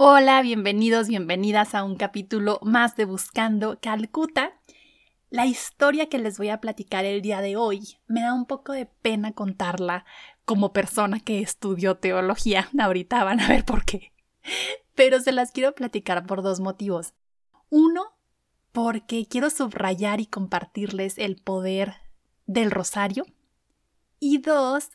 Hola, bienvenidos, bienvenidas a un capítulo más de Buscando Calcuta. La historia que les voy a platicar el día de hoy me da un poco de pena contarla como persona que estudió teología. Ahorita van a ver por qué. Pero se las quiero platicar por dos motivos. Uno, porque quiero subrayar y compartirles el poder del rosario. Y dos,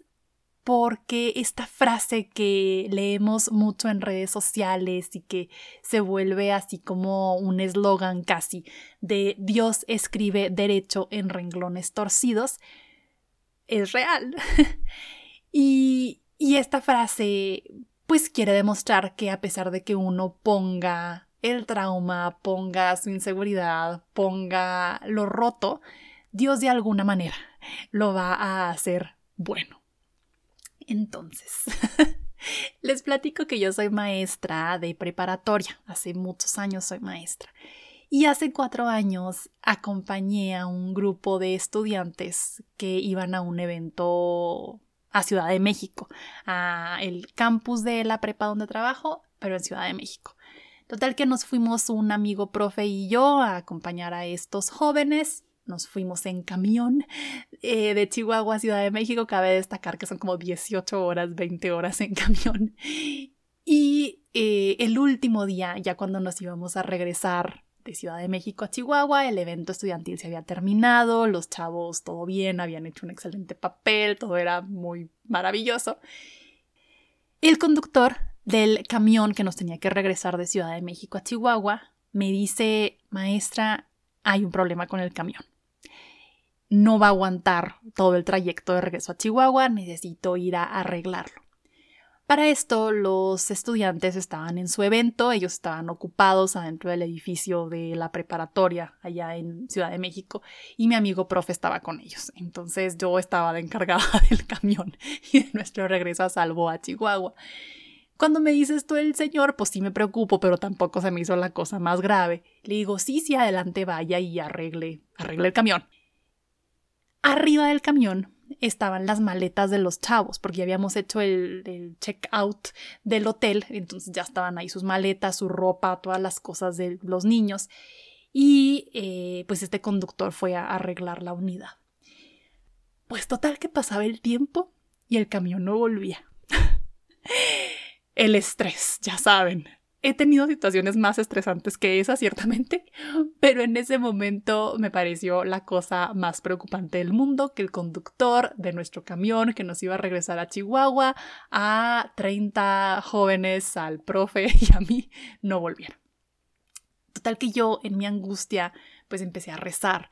porque esta frase que leemos mucho en redes sociales y que se vuelve así como un eslogan casi de Dios escribe derecho en renglones torcidos, es real. y, y esta frase pues quiere demostrar que a pesar de que uno ponga el trauma, ponga su inseguridad, ponga lo roto, Dios de alguna manera lo va a hacer bueno. Entonces, les platico que yo soy maestra de preparatoria. Hace muchos años soy maestra. Y hace cuatro años acompañé a un grupo de estudiantes que iban a un evento a Ciudad de México, a el campus de la prepa donde trabajo, pero en Ciudad de México. Total que nos fuimos un amigo profe y yo a acompañar a estos jóvenes nos fuimos en camión eh, de Chihuahua a Ciudad de México. Cabe destacar que son como 18 horas, 20 horas en camión. Y eh, el último día, ya cuando nos íbamos a regresar de Ciudad de México a Chihuahua, el evento estudiantil se había terminado, los chavos todo bien, habían hecho un excelente papel, todo era muy maravilloso. El conductor del camión que nos tenía que regresar de Ciudad de México a Chihuahua me dice, maestra, hay un problema con el camión no va a aguantar todo el trayecto de regreso a Chihuahua, necesito ir a arreglarlo. Para esto, los estudiantes estaban en su evento, ellos estaban ocupados adentro del edificio de la preparatoria allá en Ciudad de México y mi amigo profe estaba con ellos. Entonces yo estaba de encargada del camión y de nuestro regreso a salvo a Chihuahua. Cuando me dice esto el señor, pues sí me preocupo, pero tampoco se me hizo la cosa más grave. Le digo, sí, sí, adelante vaya y arregle, arregle el camión. Arriba del camión estaban las maletas de los chavos, porque ya habíamos hecho el, check-out del hotel, entonces ya estaban ahí sus maletas, su ropa, todas las cosas de los niños. Y eh, pues este conductor fue a arreglar la unidad. Pues total que pasaba el tiempo y el camión no volvía. el estrés, ya saben, He tenido situaciones más estresantes que esa, ciertamente, pero en ese momento me pareció la cosa más preocupante del mundo que el conductor de nuestro camión que nos iba a regresar a Chihuahua a 30 jóvenes, al profe y a mí, no volviera. Total que yo en mi angustia pues empecé a rezar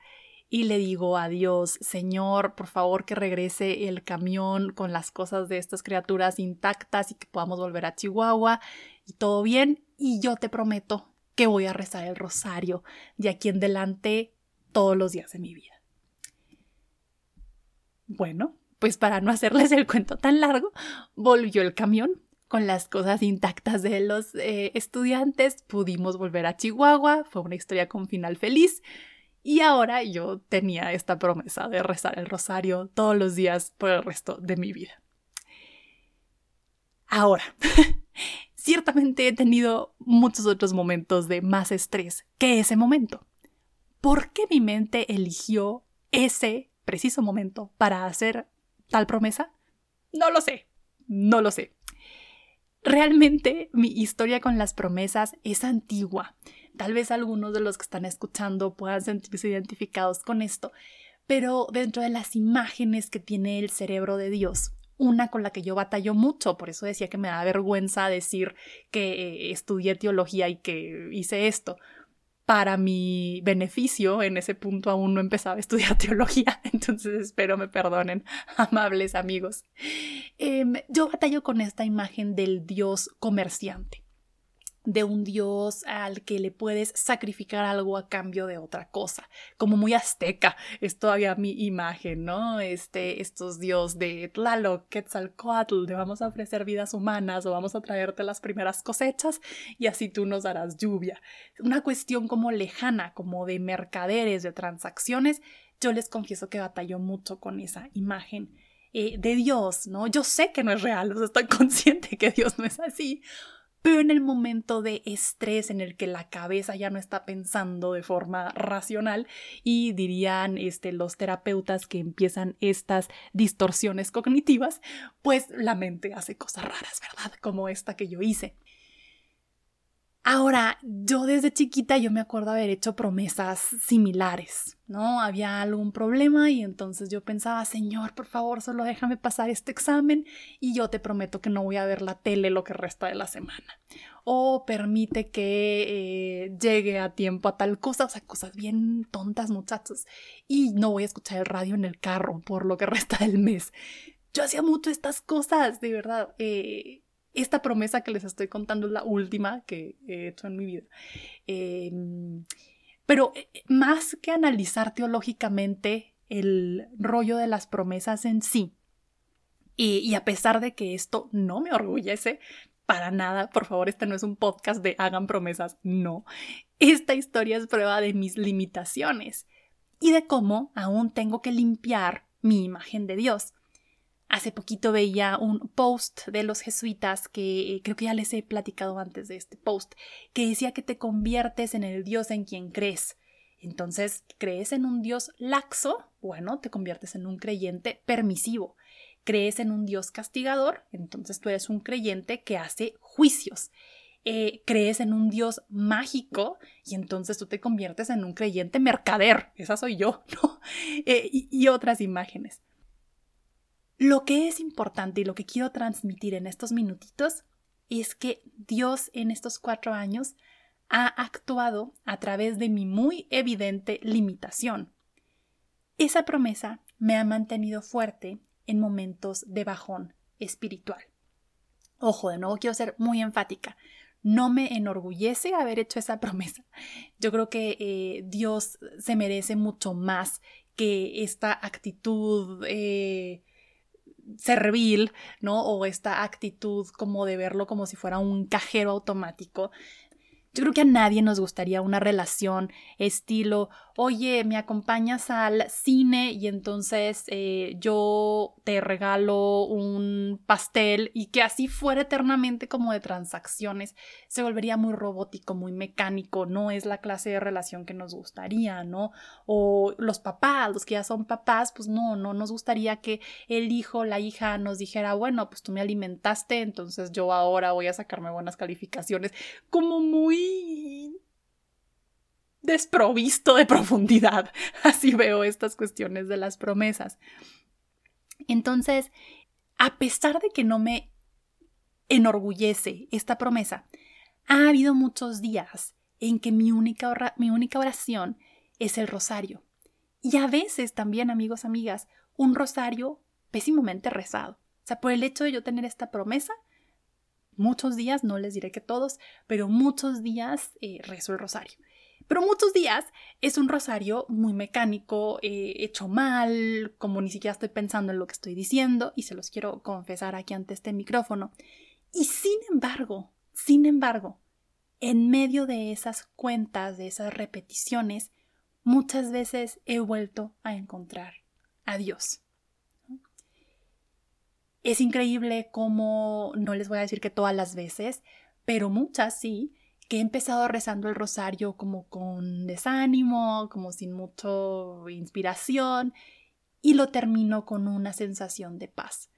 y le digo a Dios, Señor, por favor que regrese el camión con las cosas de estas criaturas intactas y que podamos volver a Chihuahua y todo bien. Y yo te prometo que voy a rezar el rosario de aquí en delante todos los días de mi vida. Bueno, pues para no hacerles el cuento tan largo, volvió el camión con las cosas intactas de los eh, estudiantes, pudimos volver a Chihuahua, fue una historia con final feliz, y ahora yo tenía esta promesa de rezar el rosario todos los días por el resto de mi vida. Ahora, ciertamente he tenido muchos otros momentos de más estrés que ese momento. ¿Por qué mi mente eligió ese preciso momento para hacer tal promesa? No lo sé, no lo sé. Realmente mi historia con las promesas es antigua. Tal vez algunos de los que están escuchando puedan sentirse identificados con esto, pero dentro de las imágenes que tiene el cerebro de Dios, una con la que yo batallo mucho, por eso decía que me da vergüenza decir que eh, estudié teología y que hice esto. Para mi beneficio, en ese punto aún no empezaba a estudiar teología, entonces espero me perdonen, amables amigos. Em, yo batallo con esta imagen del Dios comerciante de un dios al que le puedes sacrificar algo a cambio de otra cosa, como muy azteca, es todavía mi imagen, ¿no? Este, estos dios de Tlaloc, Quetzalcoatl, de vamos a ofrecer vidas humanas o vamos a traerte las primeras cosechas y así tú nos darás lluvia. Una cuestión como lejana, como de mercaderes, de transacciones, yo les confieso que batallo mucho con esa imagen. Eh, de Dios, ¿no? Yo sé que no es real, estoy consciente que Dios no es así, pero en el momento de estrés en el que la cabeza ya no está pensando de forma racional y dirían este, los terapeutas que empiezan estas distorsiones cognitivas, pues la mente hace cosas raras, ¿verdad? Como esta que yo hice. Ahora, yo desde chiquita yo me acuerdo haber hecho promesas similares, ¿no? Había algún problema y entonces yo pensaba, Señor, por favor, solo déjame pasar este examen y yo te prometo que no voy a ver la tele lo que resta de la semana. O permite que eh, llegue a tiempo a tal cosa, o sea, cosas bien tontas, muchachos. Y no voy a escuchar el radio en el carro por lo que resta del mes. Yo hacía mucho estas cosas, de verdad. Eh, esta promesa que les estoy contando es la última que he hecho en mi vida. Em, pero eh, más que analizar teológicamente el rollo de las promesas en sí, y, a pesar de que esto no me orgullece para nada, por favor, este no es un podcast de hagan promesas, no. Esta historia es prueba de mis limitaciones y de cómo aún tengo que limpiar mi imagen de Dios. Hace poquito veía un post de los jesuitas que eh, creo que ya les he platicado antes de este post, que decía que te conviertes en el Dios en quien crees. Entonces, ¿crees en un Dios laxo? Bueno, te conviertes en un creyente permisivo. ¿Crees en un Dios castigador? Entonces tú eres un creyente que hace juicios. Eh, crees en un Dios mágico y entonces tú te conviertes en un creyente mercader. Esa soy yo, ¿no? Eh, y otras imágenes. Lo que es importante y lo que quiero transmitir en estos minutitos es que Dios en estos cuatro años ha actuado a través de mi muy evidente limitación. Esa promesa me ha mantenido fuerte en momentos de bajón espiritual. Ojo, de nuevo quiero ser muy enfática. No me enorgullece haber hecho esa promesa. Yo creo que eh, Dios se merece mucho más que esta actitud eh, servil, ¿no? O esta actitud como de verlo como si fuera un cajero automático. Yo creo que a nadie nos gustaría una relación estilo, oye, me acompañas al cine y entonces eh, yo te regalo un pastel y que así fuera eternamente como de transacciones, se volvería muy robótico, muy mecánico, no es la clase de relación que nos gustaría, ¿no? O los papás, los que ya son papás, pues no, no nos gustaría que el hijo, la hija nos dijera, bueno, pues tú me alimentaste, entonces yo ahora voy a sacarme buenas calificaciones, como muy desprovisto de profundidad. Así veo estas cuestiones de las promesas. Entonces, a pesar de que no me enorgullece esta promesa, ha habido muchos días en que mi única, oración es el rosario. Y a veces también, amigos, amigas, un rosario pésimamente rezado. O sea, por el hecho de yo tener esta promesa, muchos días, no les diré que todos, pero muchos días eh, rezo el rosario. Pero muchos días es un rosario muy mecánico, eh, hecho mal, como ni siquiera estoy pensando en lo que estoy diciendo y se los quiero confesar aquí ante este micrófono. Y sin embargo, sin embargo, en medio de esas cuentas, de esas repeticiones, muchas veces he vuelto a encontrar a Dios. Es increíble cómo, no les voy a decir que todas las veces, pero muchas sí, que he empezado rezando el rosario como con desánimo, como sin mucha inspiración, y lo termino con una sensación de paz.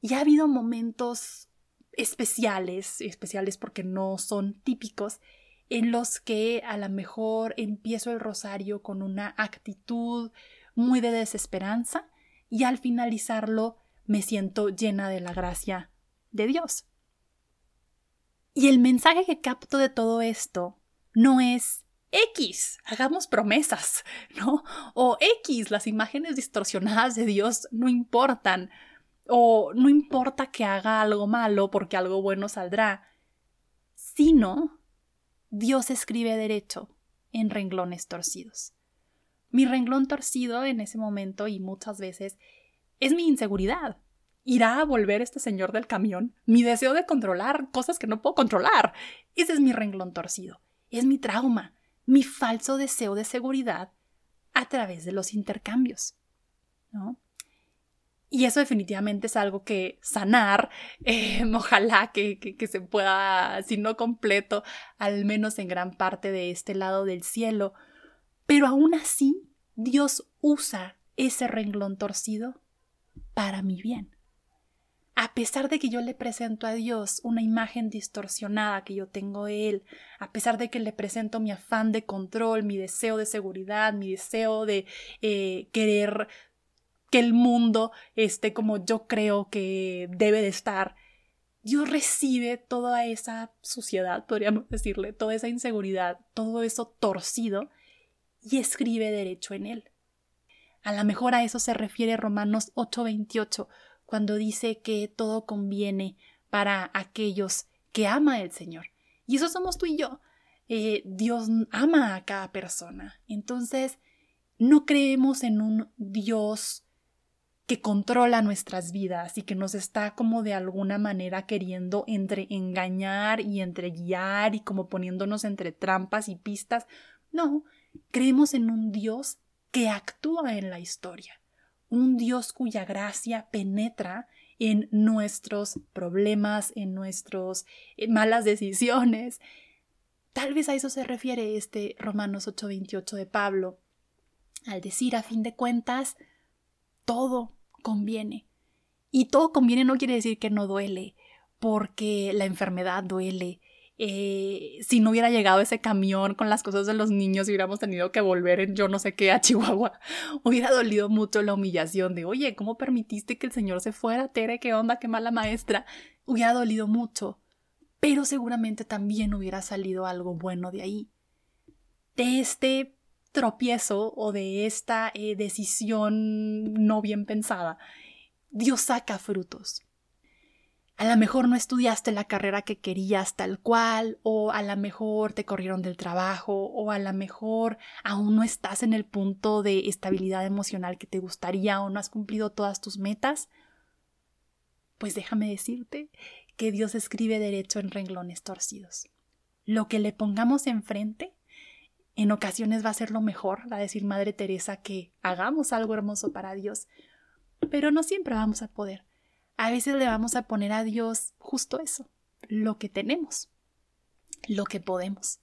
Y ha habido momentos especiales, especiales porque no son típicos, en los que a lo mejor empiezo el rosario con una actitud muy de desesperanza y al finalizarlo me siento llena de la gracia de Dios. Y el mensaje que capto de todo esto no es X, hagamos promesas, ¿no? O X, las imágenes distorsionadas de Dios no importan. O no importa que haga algo malo porque algo bueno saldrá. Sino Dios escribe derecho en renglones torcidos. Mi renglón torcido en ese momento y muchas veces es mi inseguridad. ¿Irá a volver este señor del camión? Mi deseo de controlar cosas que no puedo controlar. Ese es mi renglón torcido. Es mi trauma, mi falso deseo de seguridad a través de los intercambios. ¿no? Y eso definitivamente es algo que sanar, eh, ojalá que, que, se pueda, si no completo, al menos en gran parte de este lado del cielo. Pero aún así, Dios usa ese renglón torcido para mi bien. A pesar de que yo le presento a Dios una imagen distorsionada que yo tengo de Él, a pesar de que le presento mi afán de control, mi deseo de seguridad, mi deseo de eh, querer que el mundo esté como yo creo que debe de estar, Dios recibe toda esa suciedad, podríamos decirle, toda esa inseguridad, todo eso torcido y escribe derecho en él. A lo mejor a eso se refiere Romanos 8:28, cuando dice que todo conviene para aquellos que ama el Señor. Y eso somos tú y yo. Eh, Dios ama a cada persona. Entonces, no creemos en un Dios que controla nuestras vidas y que nos está como de alguna manera queriendo entre engañar y entre guiar y como poniéndonos entre trampas y pistas. No, creemos en un Dios que actúa en la historia, un Dios cuya gracia penetra en nuestros problemas, en nuestras eh, malas decisiones. Tal vez a eso se refiere este Romanos 8:28 de Pablo, al decir a fin de cuentas, todo conviene. Y todo conviene no quiere decir que no duele, porque la enfermedad duele. Eh, si no hubiera llegado ese camión con las cosas de los niños y hubiéramos tenido que volver en yo no sé qué a Chihuahua, hubiera dolido mucho la humillación de, oye, ¿cómo permitiste que el señor se fuera, Tere? ¿Qué onda? ¿Qué mala maestra? Hubiera dolido mucho, pero seguramente también hubiera salido algo bueno de ahí. De este tropiezo o de esta eh, decisión no bien pensada, Dios saca frutos. A lo mejor no estudiaste la carrera que querías tal cual, o a lo mejor te corrieron del trabajo, o a lo mejor aún no estás en el punto de estabilidad emocional que te gustaría o no has cumplido todas tus metas. Pues déjame decirte que Dios escribe derecho en renglones torcidos. Lo que le pongamos enfrente en ocasiones va a ser lo mejor, va a decir Madre Teresa que hagamos algo hermoso para Dios, pero no siempre vamos a poder. A veces le vamos a poner a Dios justo eso, lo que tenemos, lo que podemos.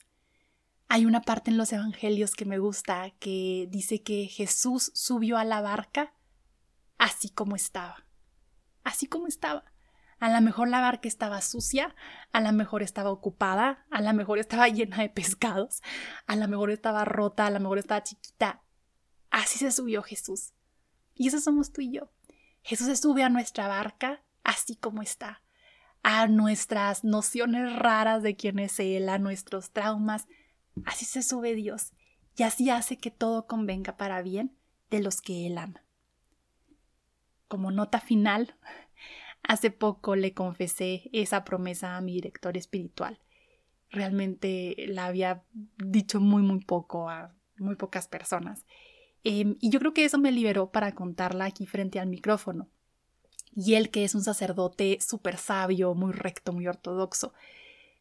Hay una parte en los evangelios que me gusta que dice que Jesús subió a la barca así como estaba, así como estaba. A lo mejor la barca estaba sucia, a lo mejor estaba ocupada, a lo mejor estaba llena de pescados, a lo mejor estaba rota, a lo mejor estaba chiquita. Así se subió Jesús. Y eso somos tú y yo. Jesús se sube a nuestra barca así como está, a nuestras nociones raras de quién es Él, a nuestros traumas. Así se sube Dios y así hace que todo convenga para bien de los que Él ama. Como nota final, Hace poco le confesé esa promesa a mi director espiritual. Realmente la había dicho muy, muy poco a muy pocas personas. Em, y yo creo que eso me liberó para contarla aquí frente al micrófono. Y él, que es un sacerdote súper sabio, muy recto, muy ortodoxo,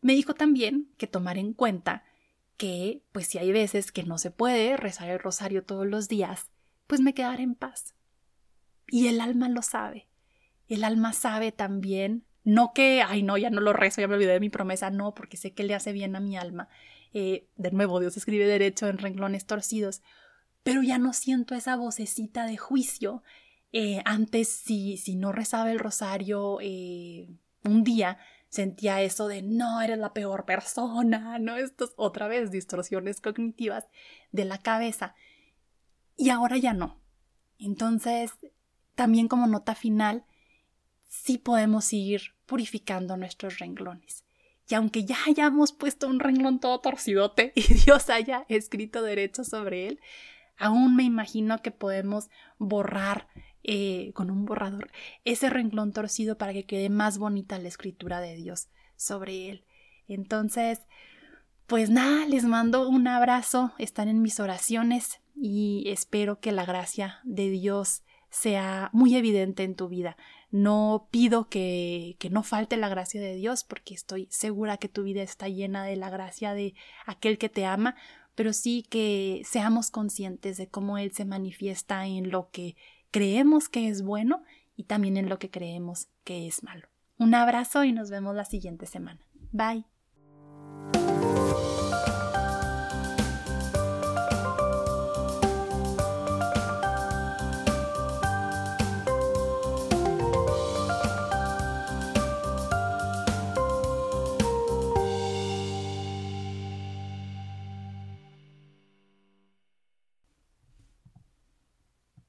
me dijo también que tomar en cuenta que, pues si hay veces que no se puede rezar el rosario todos los días, pues me quedaré en paz. Y el alma lo sabe el alma sabe también, no que, ay no, ya no lo rezo, ya me olvidé de mi promesa, no, porque sé que le hace bien a mi alma. Eh, de nuevo, Dios escribe derecho en renglones torcidos, pero ya no siento esa vocecita de juicio. Eh, antes, si, si no rezaba el rosario eh, un día, sentía eso de no, eres la peor persona, ¿no? Estas otra vez distorsiones cognitivas de la cabeza. Y ahora ya no. Entonces, también como nota final, sí podemos ir purificando nuestros renglones. Y aunque ya hayamos puesto un renglón todo torcidote y Dios haya escrito derecho sobre él, aún me imagino que podemos borrar eh, con un borrador ese renglón torcido para que quede más bonita la escritura de Dios sobre él. Entonces, Pues nada, les mando un abrazo, están en mis oraciones y espero que la gracia de Dios sea muy evidente en tu vida. No pido que, que no falte la gracia de Dios porque estoy segura que tu vida está llena de la gracia de aquel que te ama, pero sí que seamos conscientes de cómo Él se manifiesta en lo que creemos que es bueno y también en lo que creemos que es malo. Un abrazo y nos vemos la siguiente semana. Bye.